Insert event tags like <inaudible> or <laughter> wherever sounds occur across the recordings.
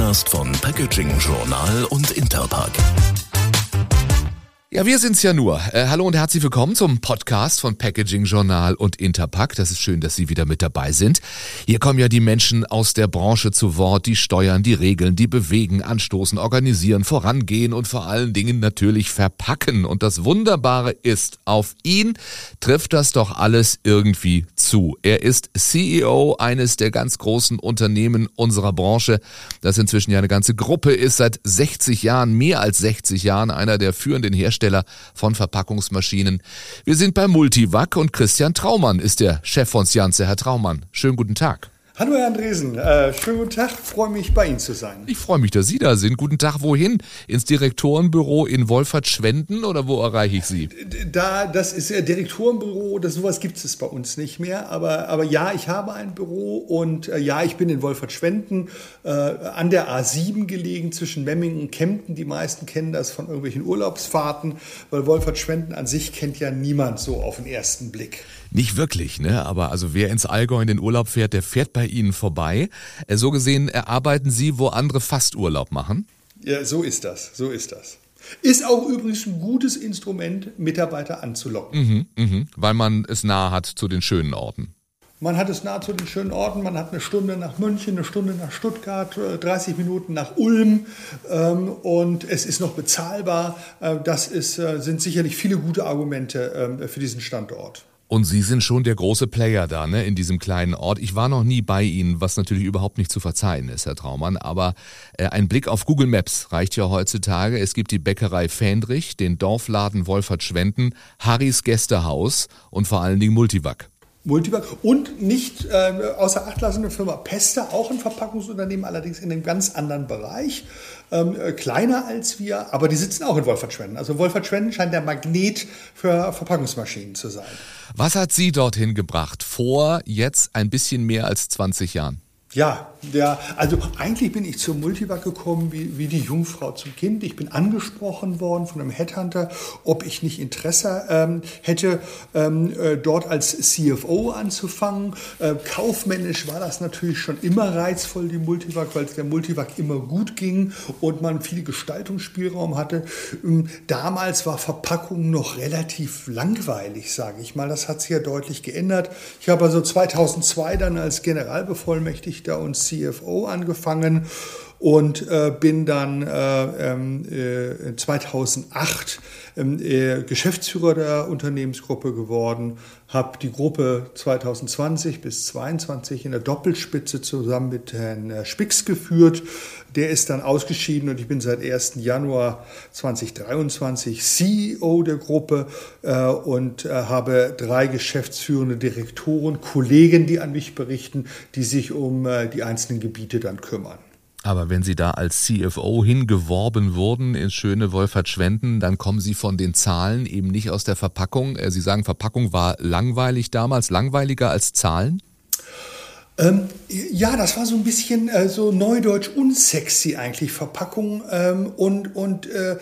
Podcast von Packaging Journal und Interpack. Ja, wir sind's ja nur. Äh, hallo und herzlich willkommen zum Podcast von Packaging Journal und Interpack. Das ist schön, dass Sie wieder mit dabei sind. Hier kommen ja die Menschen aus der Branche zu Wort, die steuern, die regeln, die bewegen, anstoßen, organisieren, vorangehen und vor allen Dingen natürlich verpacken. Und das Wunderbare ist, auf ihn trifft das doch alles irgendwie zu. Er ist CEO eines der ganz großen Unternehmen unserer Branche, das inzwischen ja eine ganze Gruppe ist, seit 60 Jahren, mehr als 60 Jahren, einer der führenden Hersteller Hersteller von Verpackungsmaschinen. Wir sind bei Multivac und Christian Traumann ist der Chef von Scianze. Herr Traumann, schönen guten Tag. Hallo Herr Andresen, äh, schönen guten Tag, freue mich bei Ihnen zu sein. Ich freue mich, dass Sie da sind. Guten Tag, wohin? Ins Direktorenbüro in Wolfert-Schwenden oder wo erreiche ich Sie? Da, das ist ja Direktorenbüro, das sowas gibt es bei uns nicht mehr, aber, aber ja, ich habe ein Büro und äh, ja, ich bin in Wolfert-Schwenden äh, an der A7 gelegen zwischen Memmingen und Kempten. Die meisten kennen das von irgendwelchen Urlaubsfahrten, weil Wolfert-Schwenden an sich kennt ja niemand so auf den ersten Blick. Nicht wirklich, ne? Aber also wer ins Allgäu in den Urlaub fährt, der fährt bei Ihnen vorbei. Äh, so gesehen erarbeiten Sie, wo andere fast Urlaub machen? Ja, so ist das. So ist das. Ist auch übrigens ein gutes Instrument, Mitarbeiter anzulocken. Mhm, mhm, weil man es nahe hat zu den schönen Orten. Man hat es nahe zu den schönen Orten. Man hat eine Stunde nach München, eine Stunde nach Stuttgart, 30 äh, Minuten nach Ulm ähm, und es ist noch bezahlbar. Äh, das ist, sind sicherlich viele gute Argumente ähm, für diesen Standort. Und Sie sind schon der große Player da, ne, in diesem kleinen Ort. Ich war noch nie bei Ihnen, was natürlich überhaupt nicht zu verzeihen ist, Herr Traumann. Aber äh, ein Blick auf Google Maps reicht ja heutzutage. Es gibt die Bäckerei Fähndrich, den Dorfladen Wolfert-Schwenden, Harrys Gästehaus und vor allen Dingen Multivac. Multivac und nicht äh, außer Acht lassende Firma Pesta, auch ein Verpackungsunternehmen, allerdings in einem ganz anderen Bereich, ähm, äh, kleiner als wir, aber die sitzen auch in Wolfert-Schwenden. Also Wolfert-Schwenden scheint der Magnet für Verpackungsmaschinen zu sein. Was hat Sie dorthin gebracht vor jetzt ein bisschen mehr als 20 Jahren? Ja, ja, also eigentlich bin ich zur Multivac gekommen wie, wie die Jungfrau zum Kind. Ich bin angesprochen worden von einem Headhunter, ob ich nicht Interesse ähm, hätte, ähm, äh, dort als CFO anzufangen. Äh, kaufmännisch war das natürlich schon immer reizvoll, die Multivac, weil es der Multivac immer gut ging und man viel Gestaltungsspielraum hatte. Ähm, damals war Verpackung noch relativ langweilig, sage ich mal. Das hat sich ja deutlich geändert. Ich habe also 2002 dann als Generalbevollmächtigter Richter und CFO angefangen und äh, bin dann äh, äh, 2008 ähm, äh, Geschäftsführer der Unternehmensgruppe geworden, habe die Gruppe 2020 bis 2022 in der Doppelspitze zusammen mit Herrn äh, Spix geführt. Der ist dann ausgeschieden und ich bin seit 1. Januar 2023 CEO der Gruppe äh, und habe drei geschäftsführende Direktoren, Kollegen, die an mich berichten, die sich um die einzelnen Gebiete dann kümmern. Aber wenn Sie da als CFO hingeworben wurden ins schöne Wolfert-Schwenden, dann kommen Sie von den Zahlen eben nicht aus der Verpackung. Äh, Sie sagen, Verpackung war langweilig damals, langweiliger als Zahlen? Ähm, ja, das war so ein bisschen äh, so neudeutsch unsexy eigentlich, Verpackung. Ähm, und und äh,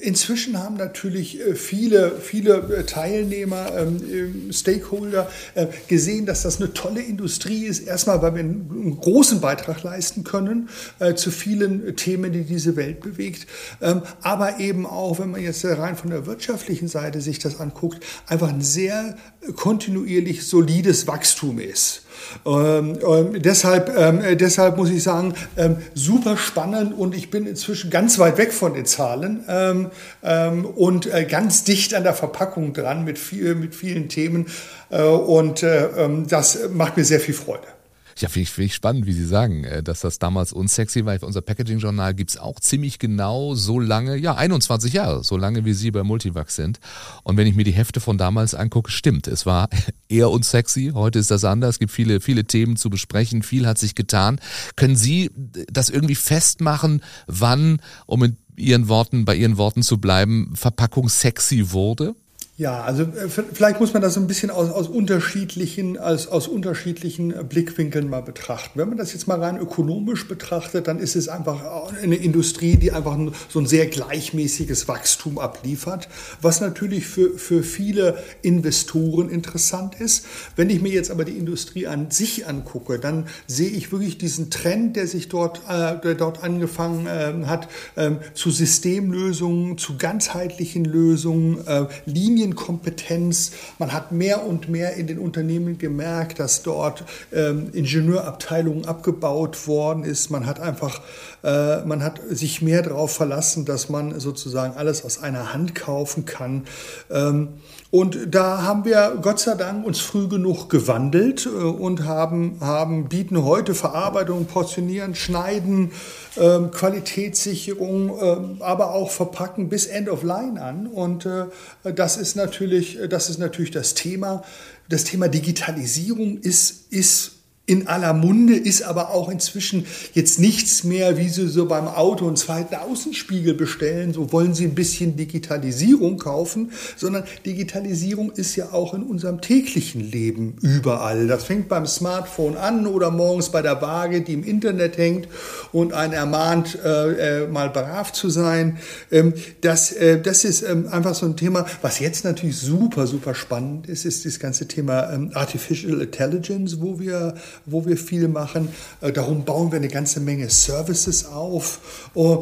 inzwischen haben natürlich äh, viele, viele äh, Teilnehmer, ähm, Stakeholder äh, gesehen, dass das eine tolle Industrie ist. Erstmal, weil wir einen, großen Beitrag leisten können äh, zu vielen Themen, die diese Welt bewegt. Ähm, aber eben auch, wenn man jetzt rein von der wirtschaftlichen Seite sich das anguckt, einfach ein sehr kontinuierlich solides Wachstum ist. Ähm, ähm, deshalb, ähm, deshalb muss ich sagen, ähm, super spannend und ich bin inzwischen ganz weit weg von den Zahlen ähm, ähm, und äh, ganz dicht an der Verpackung dran mit, viel, mit vielen Themen äh, und äh, das macht mir sehr viel Freude. Ja, finde ich, find ich spannend, wie Sie sagen, äh, dass das damals unsexy war. Unser Packaging-Journal gibt's auch ziemlich genau so lange, ja, 21 Jahre, so lange wie Sie bei Multivax sind. Und wenn ich mir die Hefte von damals angucke, stimmt, es war <laughs> eher unsexy. Heute ist das anders. Es gibt viele, viele Themen zu besprechen. Viel hat sich getan. Können Sie das irgendwie festmachen, wann, um in Ihren Worten, bei Ihren Worten zu bleiben, Verpackung sexy wurde? Ja, also äh, vielleicht muss man das ein bisschen aus, aus, unterschiedlichen, aus, aus unterschiedlichen Blickwinkeln mal betrachten. Wenn man das jetzt mal rein ökonomisch betrachtet, dann ist es einfach eine Industrie, die einfach so ein sehr gleichmäßiges Wachstum abliefert, was natürlich für, für viele Investoren interessant ist. Wenn ich mir jetzt aber die Industrie an sich angucke, dann sehe ich wirklich diesen Trend, der sich dort, äh, der dort angefangen äh, hat, äh, zu Systemlösungen, zu ganzheitlichen Lösungen, äh, Linien Medienkompetenz. Man hat mehr und mehr in den Unternehmen gemerkt, dass dort ähm, Ingenieurabteilungen abgebaut worden ist. Man hat einfach, äh, man hat sich mehr darauf verlassen, dass man sozusagen alles aus einer Hand kaufen kann. Ähm, und da haben wir Gott sei Dank uns früh genug gewandelt äh, und haben, haben bieten heute Verarbeitung, Portionieren, Schneiden, ähm, Qualitätssicherung, ähm, aber auch Verpacken bis End of Line an. Und äh, das ist natürlich, das ist natürlich das Thema. Das Thema Digitalisierung ist, ist in aller Munde, ist aber auch inzwischen jetzt nichts mehr, wie Sie so beim Auto einen zweiten Außenspiegel bestellen, so wollen Sie ein bisschen Digitalisierung kaufen, sondern Digitalisierung ist ja auch in unserem täglichen Leben überall. Das fängt beim Smartphone an oder morgens bei der Waage, die im Internet hängt und einen ermahnt, äh, äh, mal brav zu sein. Ähm, das, äh, das ist ähm, einfach so ein Thema, was jetzt natürlich super, super spannend ist, ist das ganze Thema ähm, Artificial Intelligence, wo wir wo wir viel machen. Äh, darum bauen wir eine ganze Menge Services auf. Äh,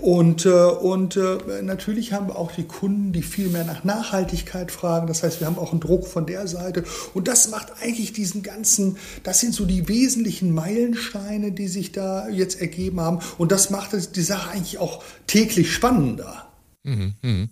und, äh, und natürlich haben wir auch die Kunden, die viel mehr nach Nachhaltigkeit fragen. Das heißt, wir haben auch einen Druck von der Seite. Und das macht eigentlich diesen ganzen, das sind so die wesentlichen Meilensteine, die sich da jetzt ergeben haben. Und das macht die Sache eigentlich auch täglich spannender. Mhm, mhm.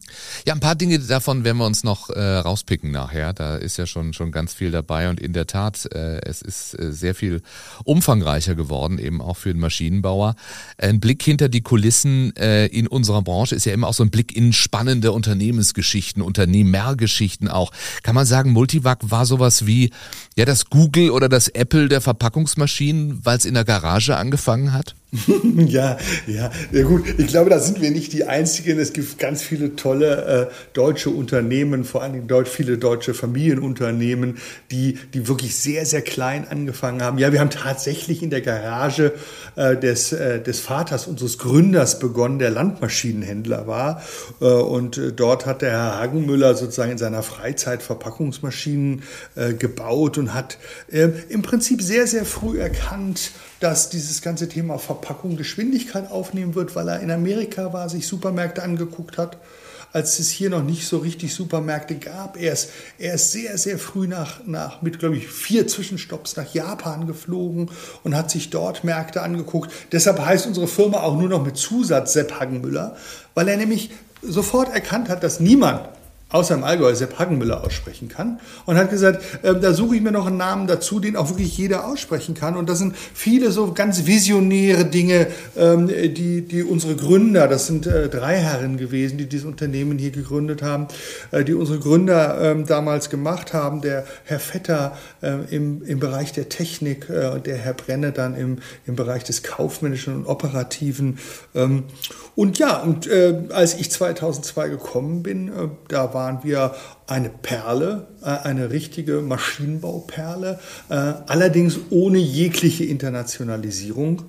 Ja, ein paar Dinge davon werden wir uns noch äh, rauspicken nachher. Da ist ja schon schon ganz viel dabei und in der Tat, äh, es ist äh, sehr viel umfangreicher geworden, eben auch für den Maschinenbauer. Ein Blick hinter die Kulissen äh, in unserer Branche ist ja immer auch so ein Blick in spannende Unternehmensgeschichten, Unternehmergeschichten auch. Kann man sagen, Multivac war sowas wie ja das Google oder das Apple der Verpackungsmaschinen, weil es in der Garage angefangen hat? <laughs> ja, ja, ja gut. Ich glaube, da sind wir nicht die Einzigen. Es gibt ganz viele tolle äh, deutsche Unternehmen, vor allen Dingen deut viele deutsche Familienunternehmen, die, die wirklich sehr, sehr klein angefangen haben. Ja, wir haben tatsächlich in der Garage äh, des, äh, des Vaters unseres Gründers begonnen, der Landmaschinenhändler war. Äh, und äh, dort hat der Herr Hagenmüller sozusagen in seiner Freizeit Verpackungsmaschinen äh, gebaut und hat im Prinzip sehr, sehr früh erkannt, dass dieses ganze Thema Verpackung Geschwindigkeit aufnehmen wird, weil er in Amerika war, sich Supermärkte angeguckt hat, als es hier noch nicht so richtig Supermärkte gab. Er ist, er ist sehr, sehr früh nach, nach mit, glaube ich, vier Zwischenstopps nach Japan geflogen und hat sich dort Märkte angeguckt. Deshalb heißt unsere Firma auch nur noch mit Zusatz Sepp Hagenmüller, weil er nämlich sofort erkannt hat, dass niemand außer im Allgäu Sepp Hagenmüller aussprechen kann und hat gesagt, äh, da suche ich mir noch einen Namen dazu, den auch wirklich jeder aussprechen kann. Und das sind viele so ganz visionäre Dinge, ähm, die, die unsere Gründer, das sind äh, drei Herren gewesen, die dieses Unternehmen hier gegründet haben, äh, die unsere Gründer ähm, damals gemacht haben. Der Herr Vetter äh, im, im Bereich der Technik äh, und der Herr Brenne dann im, im Bereich des kaufmännischen und operativen. Ähm, und ja, und äh, als ich 2002 gekommen bin, da waren wir eine Perle, äh, eine richtige Maschinenbauperle, äh, allerdings ohne jegliche Internationalisierung.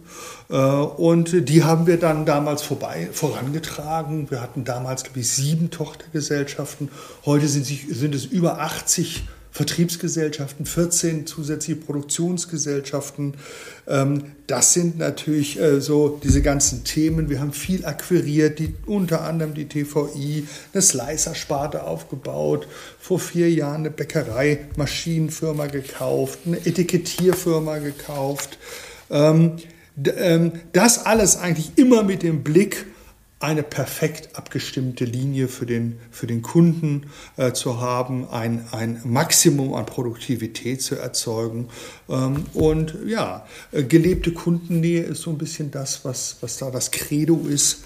Äh, und die haben wir dann damals vorbei, vorangetragen. Wir hatten damals, glaube ich, sieben Tochtergesellschaften. Heute sind, sind es über 80 Vertriebsgesellschaften, 14 zusätzliche Produktionsgesellschaften. Ähm, das sind natürlich äh, so diese ganzen Themen. Wir haben viel akquiriert, die, unter anderem die TVI, eine Slicer-Sparte aufgebaut, vor vier Jahren eine Bäckerei-Maschinenfirma gekauft, eine Etikettierfirma gekauft. Ähm, ähm, das alles eigentlich immer mit dem Blick eine perfekt abgestimmte Linie für den, für den Kunden äh, zu haben, ein, ein Maximum an Produktivität zu erzeugen. Ähm, und ja, äh, gelebte Kundennähe ist so ein bisschen das, was, was da das Credo ist.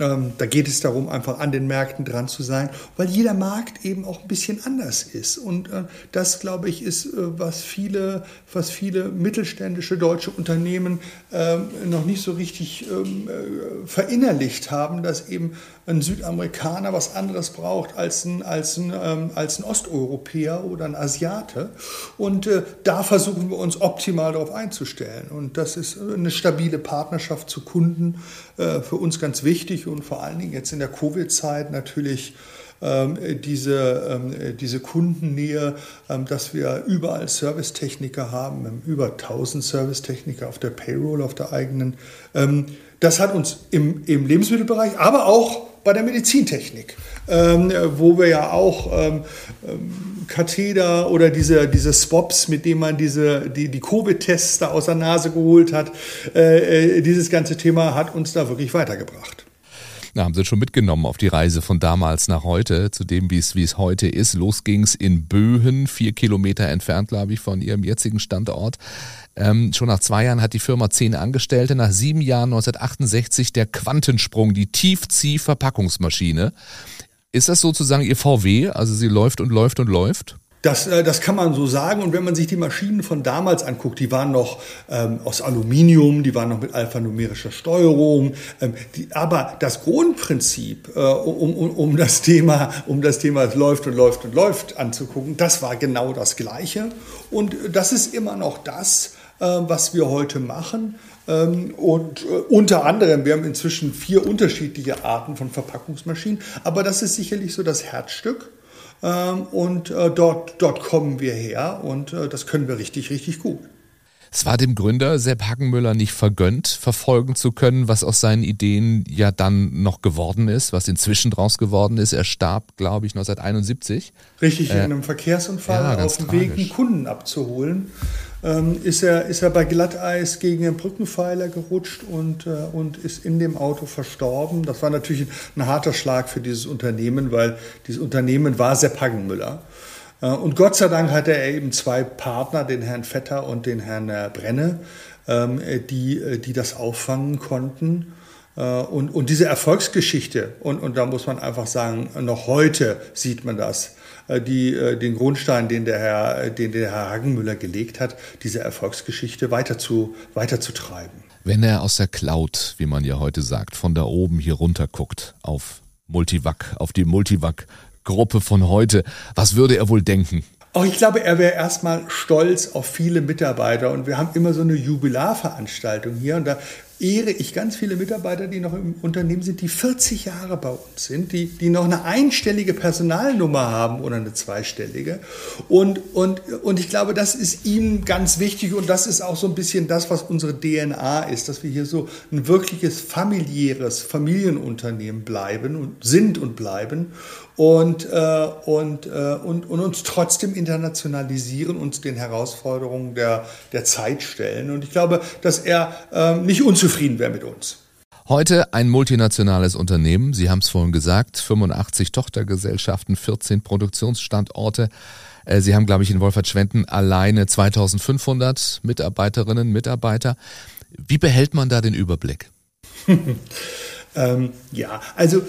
Ähm, da geht es darum, einfach an den Märkten dran zu sein, weil jeder Markt eben auch ein bisschen anders ist. Und äh, das, glaube ich, ist, äh, was viele, was viele mittelständische deutsche Unternehmen äh, noch nicht so richtig ähm, äh, verinnerlicht haben, dass eben ein Südamerikaner was anderes braucht als ein, als ein, ähm, als ein Osteuropäer oder ein Asiate. Und äh, da versuchen wir uns optimal darauf einzustellen. Und das ist eine stabile Partnerschaft zu Kunden äh, für uns ganz wichtig und vor allen Dingen jetzt in der Covid-Zeit natürlich ähm, diese, ähm, diese Kundennähe, ähm, dass wir überall Servicetechniker haben, über 1000 Servicetechniker auf der Payroll, auf der eigenen. Das hat uns im, im Lebensmittelbereich, aber auch bei der Medizintechnik, wo wir ja auch Katheter oder diese, diese Swaps, mit denen man diese, die, die Covid-Tests da aus der Nase geholt hat, äh, äh, dieses ganze Thema hat uns da wirklich weitergebracht. Na, haben Sie schon mitgenommen auf die Reise von damals nach heute, zu dem, wie es, heute ist. Los ging's in Böhen, vier Kilometer entfernt, glaube ich, von Ihrem jetzigen Standort. Ähm, schon nach zwei Jahren hat die Firma zehn Angestellte. Nach sieben Jahren 1968 der Quantensprung, die Tiefziehverpackungsmaschine. Ist das sozusagen Ihr VW? Also sie läuft und läuft und läuft? Das, äh, das kann man so sagen. Und wenn man sich die Maschinen von damals anguckt, die waren noch ähm, aus Aluminium, die waren noch mit alphanumerischer Steuerung. Ähm, die, aber das Grundprinzip, äh, um, um, um, das Thema, um das Thema es läuft und läuft und läuft anzugucken, das war genau das Gleiche. Und das ist immer noch das, äh, was wir heute machen. Ähm, und äh, unter anderem, wir haben inzwischen vier unterschiedliche Arten von Verpackungsmaschinen, aber das ist sicherlich so das Herzstück. Ähm, und äh, dort, dort kommen wir her und äh, das können wir richtig, richtig gut. Es war dem Gründer Sepp Hagenmüller nicht vergönnt, verfolgen zu können, was aus seinen Ideen ja dann noch geworden ist, was inzwischen draus geworden ist. Er starb, glaube ich, 1971. Richtig, äh, in einem Verkehrsunfall ja, auf dem Weg, einen Kunden abzuholen ähm, ist, er, ist er bei Glatteis gegen den Brückenpfeiler gerutscht und, äh, und ist in dem Auto verstorben. Das war natürlich ein, ein harter Schlag für dieses Unternehmen, weil dieses Unternehmen war Sepp Hagenmüller. Äh, und Gott sei Dank hatte er eben zwei Partner, den Herrn Vetter und den Herrn äh, Brenne, ähm, die, äh, die das auffangen konnten. Und, und diese Erfolgsgeschichte, und, und da muss man einfach sagen, noch heute sieht man das, äh, die, äh, den Grundstein, den der, Herr, äh, den der Herr Hagenmüller gelegt hat, diese Erfolgsgeschichte weiter zu, weiterzutreiben. Wenn er aus der Cloud, wie man ja heute sagt, von da oben hier runter guckt auf Multivac, auf die Multivac-Gruppe von heute, was würde er wohl denken? Auch ich glaube, er wäre erstmal stolz auf viele Mitarbeiter und wir haben immer so eine Jubilarveranstaltung hier und da ehre ich ganz viele Mitarbeiter, die noch im Unternehmen sind, die 40 Jahre bei uns sind, die, die noch eine einstellige Personalnummer haben oder eine zweistellige. Und, und, und ich glaube, das ist ihm ganz wichtig und das ist auch so ein bisschen das, was unsere DNA ist, dass wir hier so ein wirkliches familiäres Familienunternehmen bleiben und sind und bleiben und, äh, und, äh, und, und uns trotzdem internationalisieren, uns den Herausforderungen der, der Zeit stellen. Und ich glaube, dass er äh, nicht unzufrieden wäre mit uns. Heute ein multinationales Unternehmen, Sie haben es vorhin gesagt, 85 Tochtergesellschaften, 14 Produktionsstandorte. Äh, Sie haben, glaube ich, in Wolfert-Schwenden alleine 2500 Mitarbeiterinnen, Mitarbeiter. Wie behält man da den Überblick? <laughs> Ähm, ja, also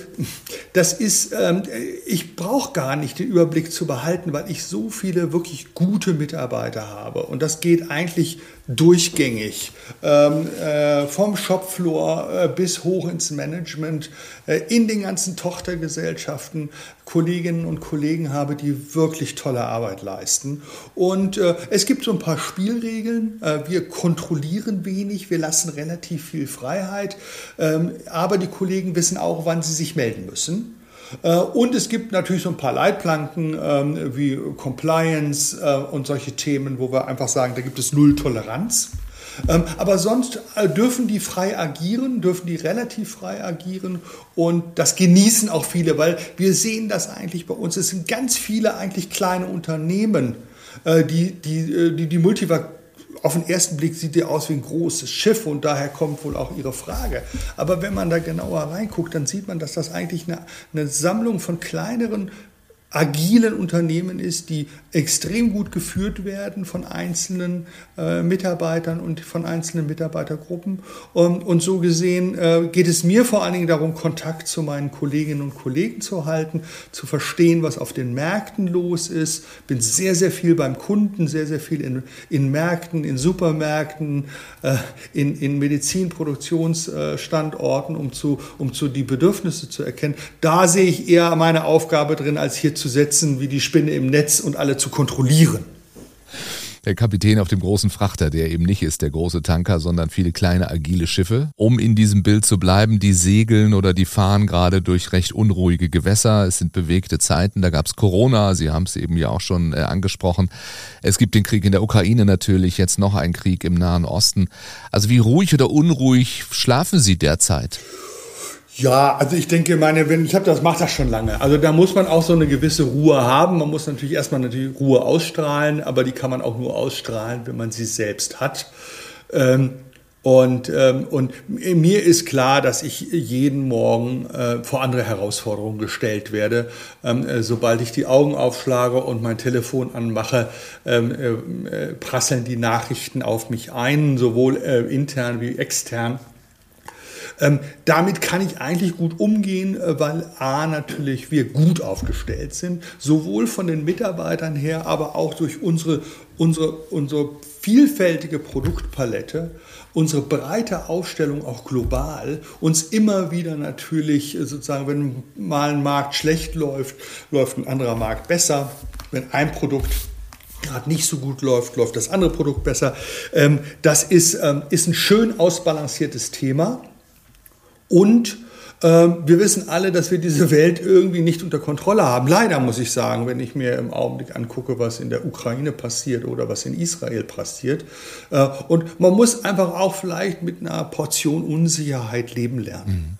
das ist, ähm, ich brauche gar nicht den Überblick zu behalten, weil ich so viele wirklich gute Mitarbeiter habe. Und das geht eigentlich durchgängig, ähm, äh, vom Shopfloor äh, bis hoch ins Management, äh, in den ganzen Tochtergesellschaften Kolleginnen und Kollegen habe, die wirklich tolle Arbeit leisten. Und äh, es gibt so ein paar Spielregeln. Äh, wir kontrollieren wenig, wir lassen relativ viel Freiheit, ähm, aber die Kollegen wissen auch, wann sie sich melden müssen. Äh, und es gibt natürlich so ein paar Leitplanken ähm, wie Compliance äh, und solche Themen, wo wir einfach sagen, da gibt es Null Toleranz. Ähm, aber sonst äh, dürfen die frei agieren, dürfen die relativ frei agieren und das genießen auch viele, weil wir sehen das eigentlich bei uns. Es sind ganz viele eigentlich kleine Unternehmen, die die, die, die Multivac auf den ersten Blick sieht die aus wie ein großes Schiff und daher kommt wohl auch Ihre Frage. Aber wenn man da genauer reinguckt, dann sieht man, dass das eigentlich eine, eine Sammlung von kleineren agilen Unternehmen ist, die extrem gut geführt werden von einzelnen äh, Mitarbeitern und von einzelnen Mitarbeitergruppen. Und, und so gesehen äh, geht es mir vor allen Dingen darum, Kontakt zu meinen Kolleginnen und Kollegen zu halten, zu verstehen, was auf den Märkten los ist. Bin sehr, sehr viel beim Kunden, sehr, sehr viel in, in Märkten, in Supermärkten, äh, in, in Medizinproduktionsstandorten, um zu, um zu die Bedürfnisse zu erkennen. Da sehe ich eher meine Aufgabe drin, als hier setzen wie die Spinne im Netz und alle zu kontrollieren. Der Kapitän auf dem großen Frachter, der eben nicht ist der große Tanker, sondern viele kleine agile Schiffe. Um in diesem Bild zu bleiben, die segeln oder die fahren gerade durch recht unruhige Gewässer. Es sind bewegte Zeiten. Da gab es Corona, Sie haben es eben ja auch schon äh, angesprochen. Es gibt den Krieg in der Ukraine natürlich, jetzt noch ein Krieg im Nahen Osten. Also wie ruhig oder unruhig schlafen Sie derzeit? Ja, also ich denke, meine, wenn ich habe das macht das schon lange. Also da muss man auch so eine gewisse Ruhe haben. Man muss natürlich erstmal natürlich Ruhe ausstrahlen, aber die kann man auch nur ausstrahlen, wenn man sie selbst hat. Ähm, und, ähm, und mir ist klar, dass ich jeden Morgen äh, vor andere Herausforderungen gestellt werde. Ähm, äh, sobald ich die Augen aufschlage und mein Telefon anmache, ähm, äh, äh prasseln die Nachrichten auf mich ein, sowohl äh, intern wie extern. Ähm, damit kann ich eigentlich gut umgehen, äh, weil A natürlich wir gut aufgestellt sind, sowohl von den Mitarbeitern her, aber auch durch unsere, unsere, unsere vielfältige Produktpalette, unsere breite Aufstellung auch global, uns immer wieder natürlich äh, sozusagen, wenn mal ein Markt schlecht läuft, läuft ein anderer Markt besser. Wenn ein Produkt gerade nicht so gut läuft, läuft das andere Produkt besser. Ähm, das ist, ähm, ist ein schön ausbalanciertes Thema. Und ähm, wir wissen alle, dass wir diese Welt irgendwie nicht unter Kontrolle haben. Leider muss ich sagen, wenn ich mir im Augenblick angucke, was in der Ukraine passiert oder was in Israel passiert. Äh, und man muss einfach auch vielleicht mit einer Portion Unsicherheit leben lernen.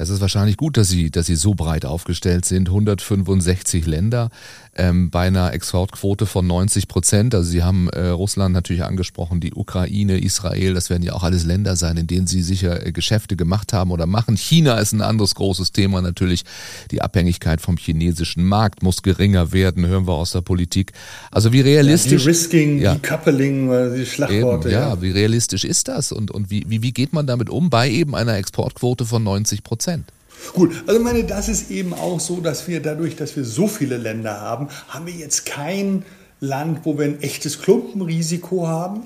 Es ist wahrscheinlich gut, dass Sie, dass Sie so breit aufgestellt sind. 165 Länder ähm, bei einer Exportquote von 90 Prozent. Also Sie haben äh, Russland natürlich angesprochen, die Ukraine, Israel, das werden ja auch alles Länder sein, in denen Sie sicher äh, Geschäfte gemacht haben oder machen. China ist ein anderes großes Thema natürlich. Die Abhängigkeit vom chinesischen Markt muss geringer werden, hören wir aus der Politik. Also wie realistisch... Ja, risking ja, Decoupling, äh, die Schlagworte. Eben, ja, ja, wie realistisch ist das und, und wie, wie, wie geht man damit um bei eben einer Exportquote von 90 Prozent? Gut, also meine, das ist eben auch so, dass wir dadurch, dass wir so viele Länder haben, haben wir jetzt kein Land, wo wir ein echtes Klumpenrisiko haben.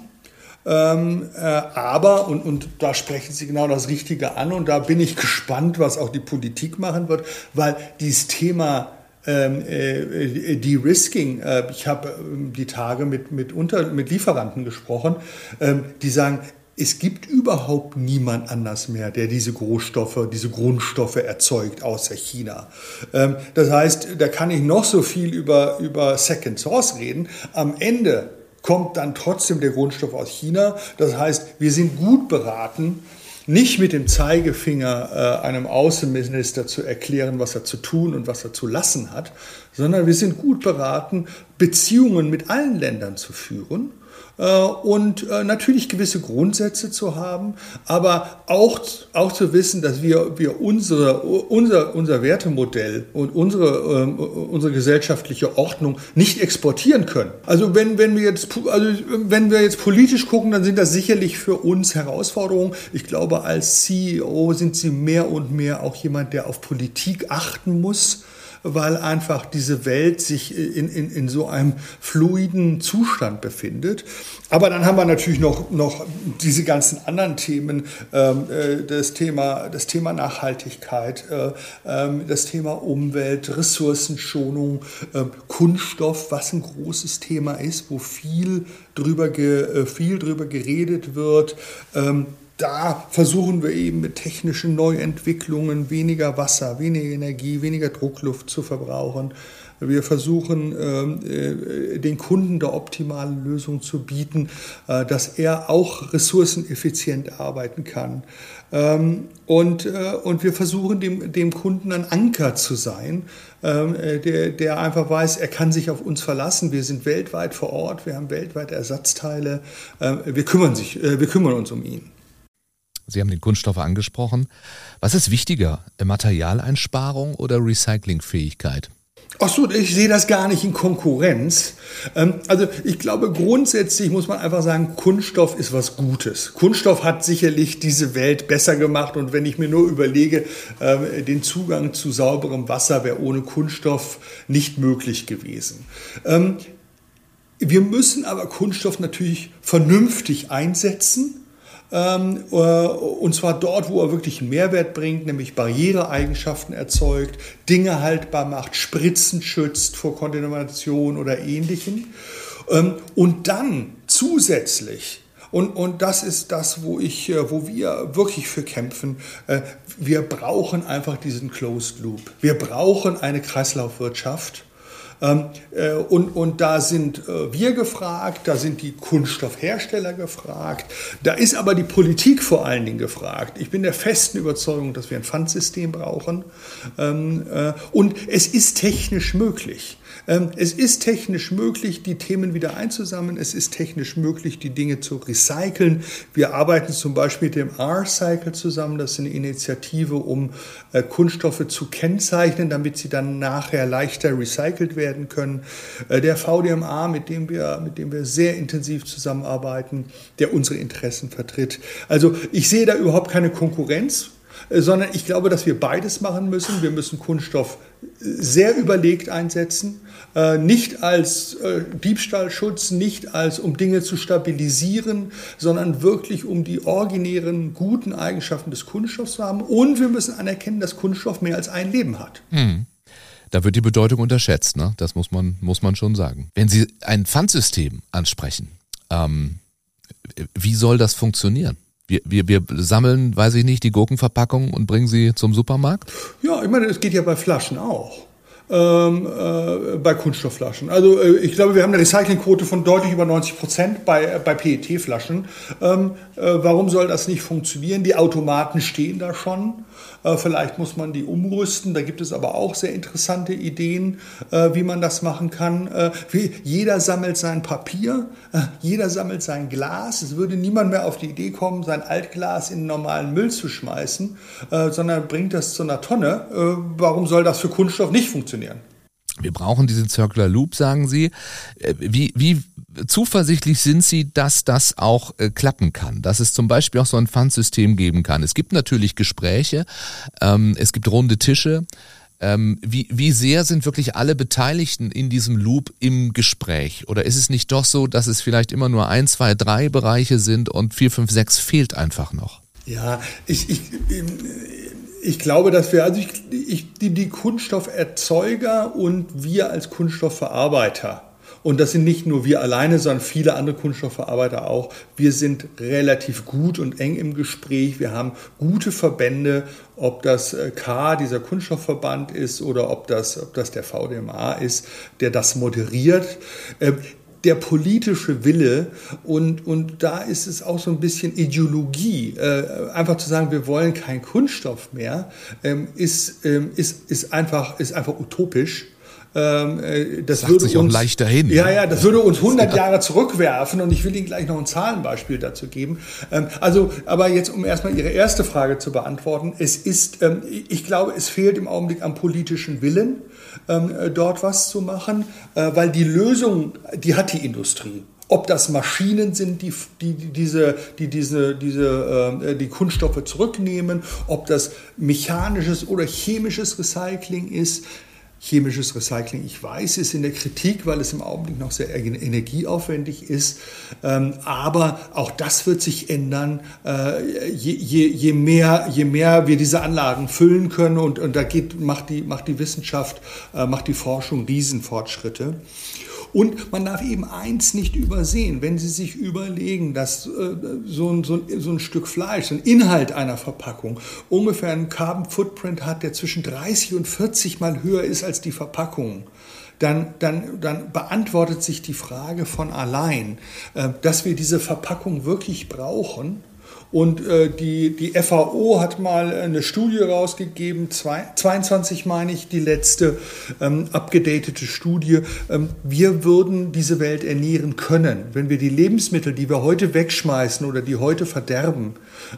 Ähm, äh, aber, und, und da sprechen Sie genau das Richtige an, und da bin ich gespannt, was auch die Politik machen wird, weil dieses Thema ähm, äh, De-Risking, äh, ich habe äh, die Tage mit, mit, unter, mit Lieferanten gesprochen, ähm, die sagen, es gibt überhaupt niemand anders mehr, der diese Großstoffe, diese Grundstoffe erzeugt, außer China. Ähm, das heißt, da kann ich noch so viel über, über Second Source reden. Am Ende kommt dann trotzdem der Grundstoff aus China. Das heißt, wir sind gut beraten, nicht mit dem Zeigefinger äh, einem Außenminister zu erklären, was er zu tun und was er zu lassen hat, sondern wir sind gut beraten, Beziehungen mit allen Ländern zu führen und äh, natürlich gewisse Grundsätze zu haben, aber auch, auch zu wissen, dass wir, wir unsere, unser, unser Wertemodell und unsere, ähm, unsere gesellschaftliche Ordnung nicht exportieren können. Also wenn, wenn, wir jetzt, also wenn wir jetzt politisch gucken, dann sind das sicherlich für uns Herausforderungen. Ich glaube, als CEO sind Sie mehr und mehr auch jemand, der auf Politik achten muss weil einfach diese Welt sich in, in, in so einem fluiden Zustand befindet. Aber dann haben wir natürlich noch, noch diese ganzen anderen Themen, ähm, äh, das, Thema, das Thema Nachhaltigkeit, äh, äh, das Thema Umwelt, Ressourcenschonung, ähm, Kunststoff, was ein großes Thema ist, wo viel drüber, ge, äh, viel drüber geredet wird. Ähm, da versuchen wir eben mit technischen Neuentwicklungen weniger Wasser, weniger Energie, weniger Druckluft zu verbrauchen. Wir versuchen ähm, äh, den Kunden der optimale Lösung zu bieten, äh, dass er auch ressourceneffizient arbeiten kann. Ähm, und, äh, und wir versuchen dem, dem Kunden ein Anker zu sein, ähm, der, der einfach weiß, er kann sich auf uns verlassen. Wir sind weltweit vor Ort, wir haben weltweit Ersatzteile. Wir kümmern, sich, wir kümmern uns um ihn. Sie haben den Kunststoff angesprochen. Was ist wichtiger, Materialeinsparung oder Recyclingfähigkeit? Ach so, ich sehe das gar nicht in Konkurrenz. Ähm, also ich glaube, grundsätzlich muss man einfach sagen, Kunststoff ist was Gutes. Kunststoff hat sicherlich diese Welt besser gemacht und wenn ich mir nur überlege, äh, den Zugang zu sauberem Wasser wäre ohne Kunststoff nicht möglich gewesen. Ähm, wir müssen aber Kunststoff natürlich vernünftig einsetzen ähm, äh, und zwar dort, wo er wirklich einen Mehrwert bringt, nämlich Barriereeigenschaften erzeugt, Dinge haltbar macht, Spritzen schützt vor Kontamination oder ähnlichem. Ähm, und dann zusätzlich und, und das ist das, wo, ich, äh, wo wir wirklich für kämpfen. Äh, wir brauchen einfach diesen Closed Loop. Wir brauchen eine Kreislaufwirtschaft. Ähm, äh, und, und da sind äh, wir gefragt, da sind die Kunststoffhersteller gefragt, da ist aber die Politik vor allen Dingen gefragt. Ich bin der festen Überzeugung, dass wir ein Pfandsystem brauchen. Ähm, äh, und es ist technisch möglich. Ähm, es ist technisch möglich, die Themen wieder einzusammeln. Es ist technisch möglich, die Dinge zu recyceln. Wir arbeiten zum Beispiel mit dem R-Cycle zusammen. Das ist eine Initiative, um Kunststoffe zu kennzeichnen, damit sie dann nachher leichter recycelt werden können. Äh, der VDMA, mit dem wir, mit dem wir sehr intensiv zusammenarbeiten, der unsere Interessen vertritt. Also ich sehe da überhaupt keine Konkurrenz äh, sondern ich glaube, dass wir beides machen müssen. Wir müssen Kunststoff sehr überlegt einsetzen, äh, nicht als äh, Diebstahlschutz, nicht als um Dinge zu stabilisieren, sondern wirklich um die originären guten Eigenschaften des Kunststoffs zu haben. Und wir müssen anerkennen, dass Kunststoff mehr als ein Leben hat. Hm. Da wird die Bedeutung unterschätzt, ne? das muss man, muss man schon sagen. Wenn Sie ein Pfandsystem ansprechen, ähm, wie soll das funktionieren? Wir, wir, wir sammeln, weiß ich nicht, die Gurkenverpackungen und bringen sie zum Supermarkt? Ja, ich meine, das geht ja bei Flaschen auch. Ähm, äh, bei Kunststoffflaschen. Also äh, ich glaube, wir haben eine Recyclingquote von deutlich über 90 Prozent bei, äh, bei PET-Flaschen. Ähm, äh, warum soll das nicht funktionieren? Die Automaten stehen da schon. Äh, vielleicht muss man die umrüsten. Da gibt es aber auch sehr interessante Ideen, äh, wie man das machen kann. Äh, jeder sammelt sein Papier, jeder sammelt sein Glas. Es würde niemand mehr auf die Idee kommen, sein Altglas in normalen Müll zu schmeißen, sondern bringt das zu einer Tonne. Warum soll das für Kunststoff nicht funktionieren? Wir brauchen diesen Circular Loop, sagen Sie. Wie, wie zuversichtlich sind Sie, dass das auch äh, klappen kann, dass es zum Beispiel auch so ein Pfandsystem geben kann? Es gibt natürlich Gespräche, ähm, es gibt runde Tische. Ähm, wie, wie sehr sind wirklich alle Beteiligten in diesem Loop im Gespräch? Oder ist es nicht doch so, dass es vielleicht immer nur ein, zwei, drei Bereiche sind und vier, fünf, sechs fehlt einfach noch? Ja, ich, ich, ich glaube, dass wir, also ich, ich, die, die Kunststofferzeuger und wir als Kunststoffverarbeiter, und das sind nicht nur wir alleine, sondern viele andere Kunststoffverarbeiter auch. Wir sind relativ gut und eng im Gespräch. Wir haben gute Verbände, ob das äh, K, dieser Kunststoffverband ist, oder ob das, ob das der VDMA ist, der das moderiert äh, der politische Wille und, und da ist es auch so ein bisschen Ideologie. Äh, einfach zu sagen, wir wollen keinen Kunststoff mehr, ähm, ist, ähm, ist, ist, einfach, ist einfach utopisch. Ähm, äh, das Sagt würde sich uns, auch leichter hin. Ja, ja, das würde uns 100 <laughs> Jahre zurückwerfen und ich will Ihnen gleich noch ein Zahlenbeispiel dazu geben. Ähm, also, aber jetzt, um erstmal Ihre erste Frage zu beantworten. Es ist, ähm, ich glaube, es fehlt im Augenblick am politischen Willen, dort was zu machen, äh, weil die Lösung, die hat die Industrie. Ob das Maschinen sind, die, die, die diese, die, diese, diese, äh, die Kunststoffe zurücknehmen, ob das mechanisches oder chemisches Recycling ist chemisches Recycling. Ich weiß, ist in der Kritik, weil es im Augenblick noch sehr energieaufwendig ist. Ähm, aber auch das wird sich ändern, äh, je, je, je, mehr, je mehr wir diese Anlagen füllen können. Und, und da geht, macht, die, macht die Wissenschaft, äh, macht die Forschung Riesenfortschritte. Und man darf eben eins nicht übersehen, wenn Sie sich überlegen, dass äh, so, ein, so, ein, so ein Stück Fleisch, so ein Inhalt einer Verpackung ungefähr einen Carbon Footprint hat, der zwischen 30 und 40 mal höher ist als die Verpackung dann, dann, dann beantwortet sich die Frage von allein, äh, dass wir diese Verpackung wirklich brauchen und äh, die, die FAO hat mal eine Studie rausgegeben, zwei, 22 meine ich, die letzte ähm, abgedatete Studie. Ähm, wir würden diese Welt ernähren können, wenn wir die Lebensmittel, die wir heute wegschmeißen oder die heute verderben,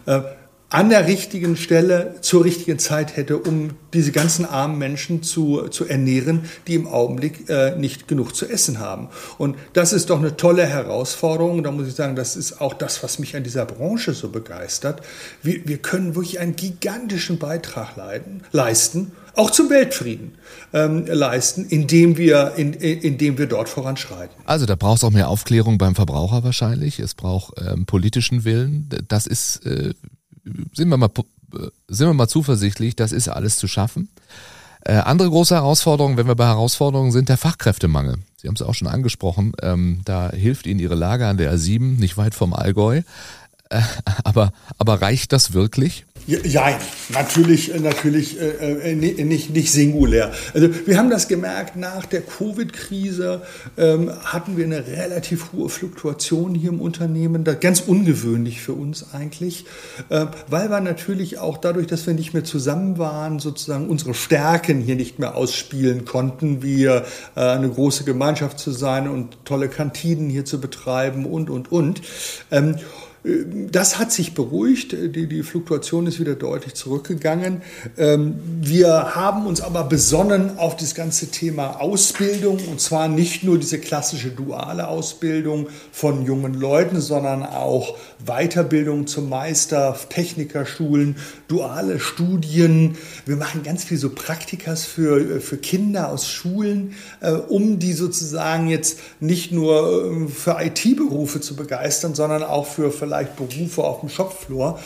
äh, an der richtigen Stelle zur richtigen Zeit hätte, um diese ganzen armen Menschen zu, zu ernähren, die im Augenblick äh, nicht genug zu essen haben. Und das ist doch eine tolle Herausforderung. Da muss ich sagen, das ist auch das, was mich an dieser Branche so begeistert. Wir, wir können wirklich einen gigantischen Beitrag leiden, leisten, auch zum Weltfrieden ähm, leisten, indem wir, in, indem wir dort voranschreiten. Also da braucht es auch mehr Aufklärung beim Verbraucher wahrscheinlich. Es braucht ähm, politischen Willen. Das ist äh, sind wir mal, sind wir mal zuversichtlich, das ist alles zu schaffen. Äh, andere große Herausforderungen, wenn wir bei Herausforderungen sind, der Fachkräftemangel. Sie haben es auch schon angesprochen. Ähm, da hilft Ihnen Ihre Lage an der A7 nicht weit vom Allgäu. Äh, <laughs> aber, aber reicht das wirklich? Ja, natürlich, äh, natürlich äh, äh nicht, nicht singulär. Also wir haben das gemerkt, nach der Covid-Krise ähm, hatten wir eine relativ hohe Fluktuation hier im Unternehmen, das ganz ungewöhnlich für uns eigentlich, äh, weil wir natürlich auch dadurch, dass wir nicht mehr zusammen waren, sozusagen unsere Stärken hier nicht mehr ausspielen konnten, wie äh, eine große Gemeinschaft zu sein und tolle Kantinen hier zu betreiben und, und, und. Ähm, das hat sich beruhigt, die, die Fluktuation ist wieder deutlich zurückgegangen. Ähm, wir haben uns aber besonnen auf das ganze Thema Ausbildung und zwar nicht nur diese klassische duale Ausbildung von jungen Leuten, sondern auch Weiterbildung zum Meister, Technikerschulen, duale Studien. Wir machen ganz viel so Praktikas für, für Kinder aus Schulen, äh, um die sozusagen jetzt nicht nur äh, für IT-Berufe zu begeistern, sondern auch für vielleicht Berufe auf dem Shopfloor.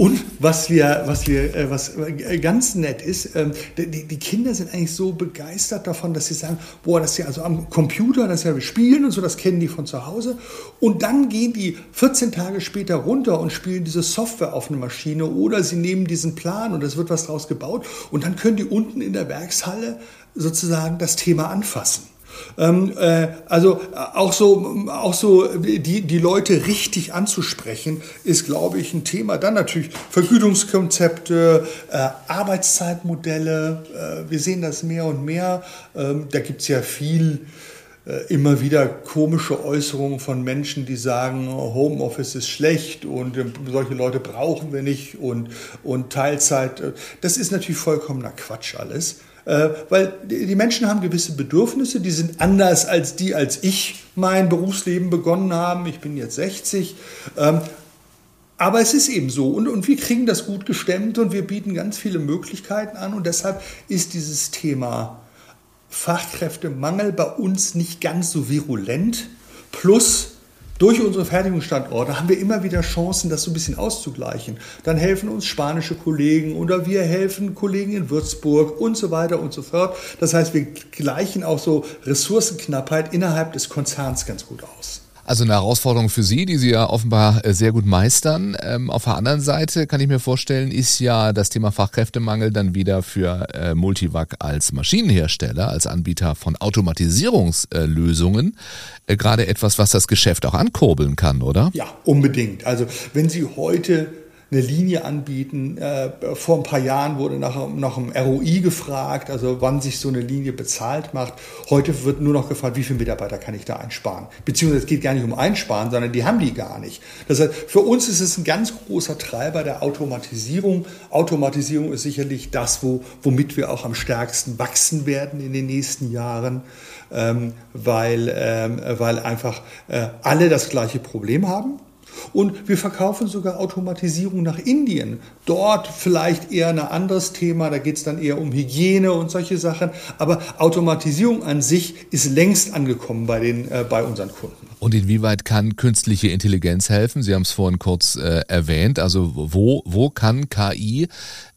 Und was wir, was wir, äh, was ganz nett ist, ähm, die, die Kinder sind eigentlich so begeistert davon, dass sie sagen, boah, das ist ja also am Computer, das ist ja wir spielen und so, das kennen die von zu Hause. Und dann gehen die 14 Tage später runter und spielen diese Software auf eine Maschine oder sie nehmen diesen Plan und es wird was draus gebaut und dann können die unten in der Werkshalle sozusagen das Thema anfassen. Ähm, äh, also auch so, auch so die, die Leute richtig anzusprechen, ist, glaube ich, ein Thema. Dann natürlich Vergütungskonzepte, äh, Arbeitszeitmodelle. Äh, wir sehen das mehr und mehr. Ähm, da gibt es ja viel äh, immer wieder komische Äußerungen von Menschen, die sagen, Homeoffice ist schlecht und äh, solche Leute brauchen wir nicht und, und Teilzeit. Äh, das ist natürlich vollkommener Quatsch alles. Äh, weil die Menschen haben gewisse Bedürfnisse, die sind anders als die, als ich mein Berufsleben begonnen habe. Ich bin jetzt 60. Ähm, aber es ist eben so und, und wir kriegen das gut gestemmt und wir bieten ganz viele Möglichkeiten an und deshalb ist dieses Thema Fachkräftemangel bei uns nicht ganz so virulent. Plus durch unsere Fertigungsstandorte haben wir immer wieder Chancen, das so ein bisschen auszugleichen. Dann helfen uns spanische Kollegen oder wir helfen Kollegen in Würzburg und so weiter und so fort. Das heißt, wir gleichen auch so Ressourcenknappheit innerhalb des Konzerns ganz gut aus. Also eine Herausforderung für Sie, die Sie ja offenbar äh, sehr gut meistern. Ähm, auf der anderen Seite kann ich mir vorstellen, ist ja das Thema Fachkräftemangel dann wieder für äh, Multivac als Maschinenhersteller, als Anbieter von Automatisierungslösungen äh, gerade etwas, was das Geschäft auch ankurbeln kann, oder? Ja, unbedingt. Also wenn Sie heute eine Linie anbieten. Äh, vor ein paar Jahren wurde nach, nach einem ROI gefragt, also wann sich so eine Linie bezahlt macht. Heute wird nur noch gefragt, wie viele Mitarbeiter kann ich da einsparen? Beziehungsweise es geht gar nicht um Einsparen, sondern die haben die gar nicht. Das heißt, für uns ist es ein ganz großer Treiber der Automatisierung. Automatisierung ist sicherlich das, wo, womit wir auch am stärksten wachsen werden in den nächsten Jahren. Ähm, weil, ähm, weil einfach äh, alle das gleiche Problem haben. Und wir verkaufen sogar Automatisierung nach Indien. Dort vielleicht eher ein anderes Thema, da geht es dann eher um Hygiene und solche Sachen. Aber Automatisierung an sich ist längst angekommen bei, den, äh, bei unseren Kunden. Und inwieweit kann künstliche Intelligenz helfen? Sie haben es vorhin kurz äh, erwähnt. Also wo, wo kann KI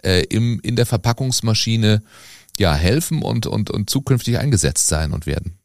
äh, im, in der Verpackungsmaschine ja, helfen und, und, und zukünftig eingesetzt sein und werden?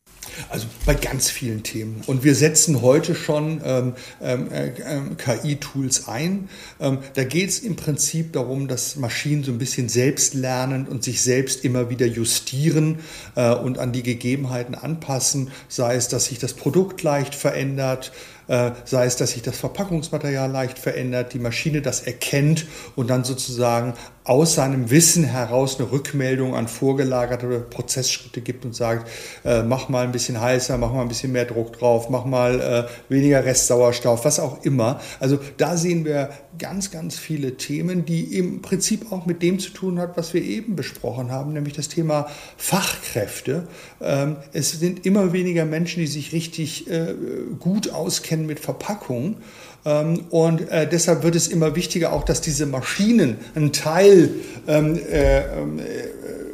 Also bei ganz vielen Themen. Und wir setzen heute schon ähm, ähm, äh, KI-Tools ein. Ähm, da geht es im Prinzip darum, dass Maschinen so ein bisschen selbst lernen und sich selbst immer wieder justieren äh, und an die Gegebenheiten anpassen. Sei es, dass sich das Produkt leicht verändert, sei es, dass sich das Verpackungsmaterial leicht verändert, die Maschine das erkennt und dann sozusagen aus seinem Wissen heraus eine Rückmeldung an vorgelagerte Prozessschritte gibt und sagt, äh, mach mal ein bisschen heißer, mach mal ein bisschen mehr Druck drauf, mach mal äh, weniger Restsauerstoff, was auch immer. Also da sehen wir ganz, ganz viele Themen, die im Prinzip auch mit dem zu tun hat, was wir eben besprochen haben, nämlich das Thema Fachkräfte. Ähm, es sind immer weniger Menschen, die sich richtig äh, gut auskennen mit Verpackung. Ähm, und äh, deshalb wird es immer wichtiger, auch dass diese Maschinen einen Teil ähm, äh,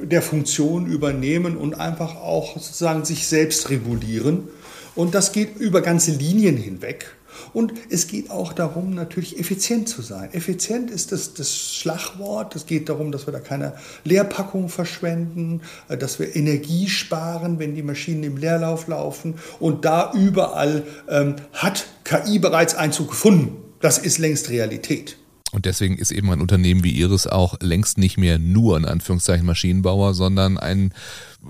der Funktion übernehmen und einfach auch sozusagen sich selbst regulieren. Und das geht über ganze Linien hinweg. Und es geht auch darum, natürlich effizient zu sein. Effizient ist das, das Schlagwort. Es geht darum, dass wir da keine Leerpackung verschwenden, äh, dass wir Energie sparen, wenn die Maschinen im Leerlauf laufen. Und da überall ähm, hat KI bereits Einzug gefunden. Das ist längst Realität. Und deswegen ist eben ein Unternehmen wie Ihres auch längst nicht mehr nur in Anführungszeichen Maschinenbauer, sondern ein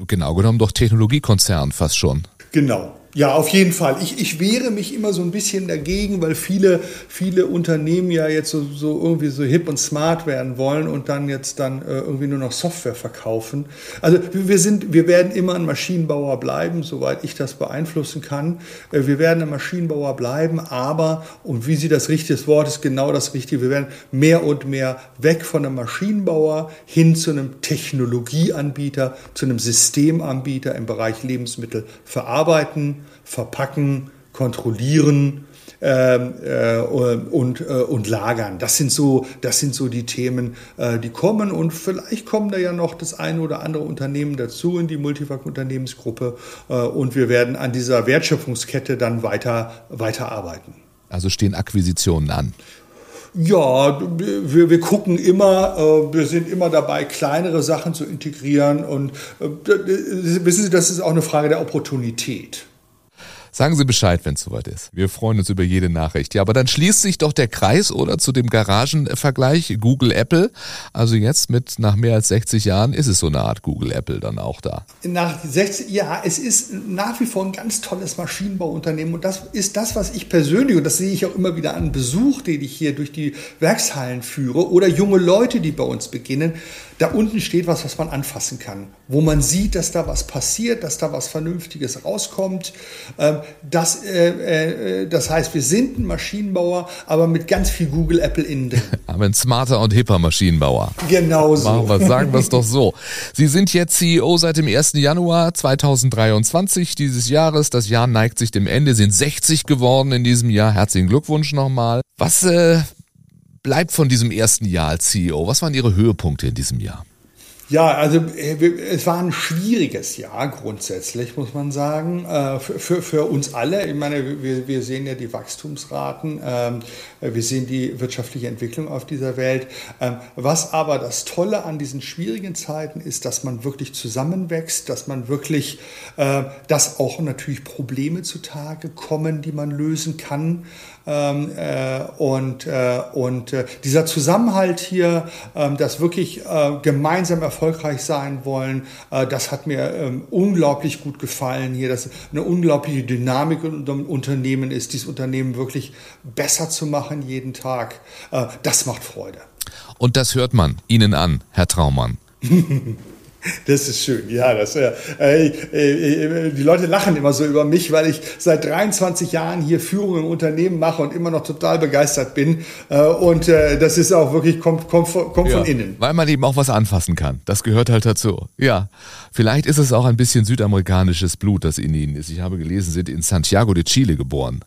genau genommen doch Technologiekonzern fast schon. Genau. Ja, auf jeden Fall. Ich, ich wehre mich immer so ein bisschen dagegen, weil viele, viele Unternehmen ja jetzt so, so irgendwie so hip und smart werden wollen und dann jetzt dann äh, irgendwie nur noch Software verkaufen. Also wir sind, wir werden immer ein Maschinenbauer bleiben, soweit ich das beeinflussen kann. Äh, wir werden ein Maschinenbauer bleiben, aber, und wie Sie das richtige Wort ist, genau das Richtige, wir werden mehr und mehr weg von einem Maschinenbauer hin zu einem Technologieanbieter, zu einem Systemanbieter im Bereich Lebensmittel verarbeiten verpacken, kontrollieren ähm, äh, und, äh, und lagern. Das sind so, das sind so die Themen, äh, die kommen und vielleicht kommen da ja noch das eine oder andere Unternehmen dazu in die Multivac-Unternehmensgruppe äh, und wir werden an dieser Wertschöpfungskette dann weiter, weiter arbeiten. Also stehen Akquisitionen an. Ja, wir, wir gucken immer, äh, wir sind immer dabei, kleinere Sachen zu integrieren und äh, wissen Sie, das ist auch eine Frage der Opportunität. Sagen Sie Bescheid, wenn es soweit ist. Wir freuen uns über jede Nachricht. Ja, aber dann schließt sich doch der Kreis oder zu dem Garagenvergleich Google Apple. Also jetzt mit nach mehr als 60 Jahren ist es so eine Art Google Apple dann auch da. Nach 60 ja, es ist nach wie vor ein ganz tolles Maschinenbauunternehmen und das ist das, was ich persönlich und das sehe ich auch immer wieder an Besuch, den ich hier durch die Werkshallen führe oder junge Leute, die bei uns beginnen. Da unten steht was, was man anfassen kann, wo man sieht, dass da was passiert, dass da was Vernünftiges rauskommt. Ähm, das, äh, äh, das heißt, wir sind ein Maschinenbauer, aber mit ganz viel Google, Apple innen drin. <laughs> Aber ein smarter und hipper Maschinenbauer. Genau so. Machen wir, sagen wir es doch so. Sie sind jetzt CEO seit dem 1. Januar 2023 dieses Jahres. Das Jahr neigt sich dem Ende, sind 60 geworden in diesem Jahr. Herzlichen Glückwunsch nochmal. Was äh, bleibt von diesem ersten Jahr als CEO? Was waren Ihre Höhepunkte in diesem Jahr? Ja, also äh, es war ein schwieriges Jahr grundsätzlich, muss man sagen, äh, für, für, für uns alle. Ich meine, wir, wir sehen ja die Wachstumsraten, ähm, wir sehen die wirtschaftliche Entwicklung auf dieser Welt. Ähm, was aber das Tolle an diesen schwierigen Zeiten ist, dass man wirklich zusammenwächst, dass man wirklich, äh, dass auch natürlich Probleme zutage kommen, die man lösen kann. Ähm, und und dieser Zusammenhalt hier, dass wirklich gemeinsam erfolgreich sein wollen. Äh, das hat mir ähm, unglaublich gut gefallen hier, dass eine unglaubliche Dynamik in unserem Unternehmen ist, dieses Unternehmen wirklich besser zu machen jeden Tag. Äh, das macht Freude. Und das hört man Ihnen an, Herr Traumann. <laughs> Das ist schön, ja. Das, äh, äh, die Leute lachen immer so über mich, weil ich seit 23 Jahren hier Führung im Unternehmen mache und immer noch total begeistert bin. Äh, und äh, das ist auch wirklich, kommt, kommt, kommt ja, von innen. Weil man eben auch was anfassen kann. Das gehört halt dazu. Ja. Vielleicht ist es auch ein bisschen südamerikanisches Blut, das in Ihnen ist. Ich habe gelesen, Sie sind in Santiago de Chile geboren.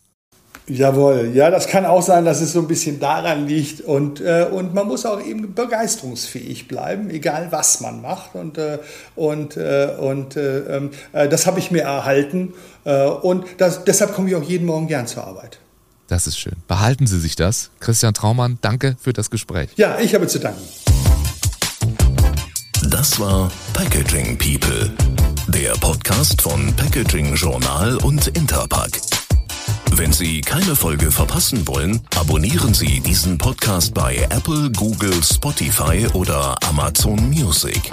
Jawohl, ja, das kann auch sein, dass es so ein bisschen daran liegt und, äh, und man muss auch eben begeisterungsfähig bleiben, egal was man macht und, äh, und, äh, und äh, ähm, äh, das habe ich mir erhalten äh, und das, deshalb komme ich auch jeden Morgen gern zur Arbeit. Das ist schön. Behalten Sie sich das. Christian Traumann, danke für das Gespräch. Ja, ich habe zu danken. Das war Packaging People, der Podcast von Packaging Journal und Interpack. Wenn Sie keine Folge verpassen wollen, abonnieren Sie diesen Podcast bei Apple, Google, Spotify oder Amazon Music.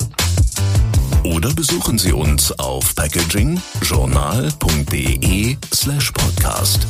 Oder besuchen Sie uns auf packagingjournal.de slash podcast.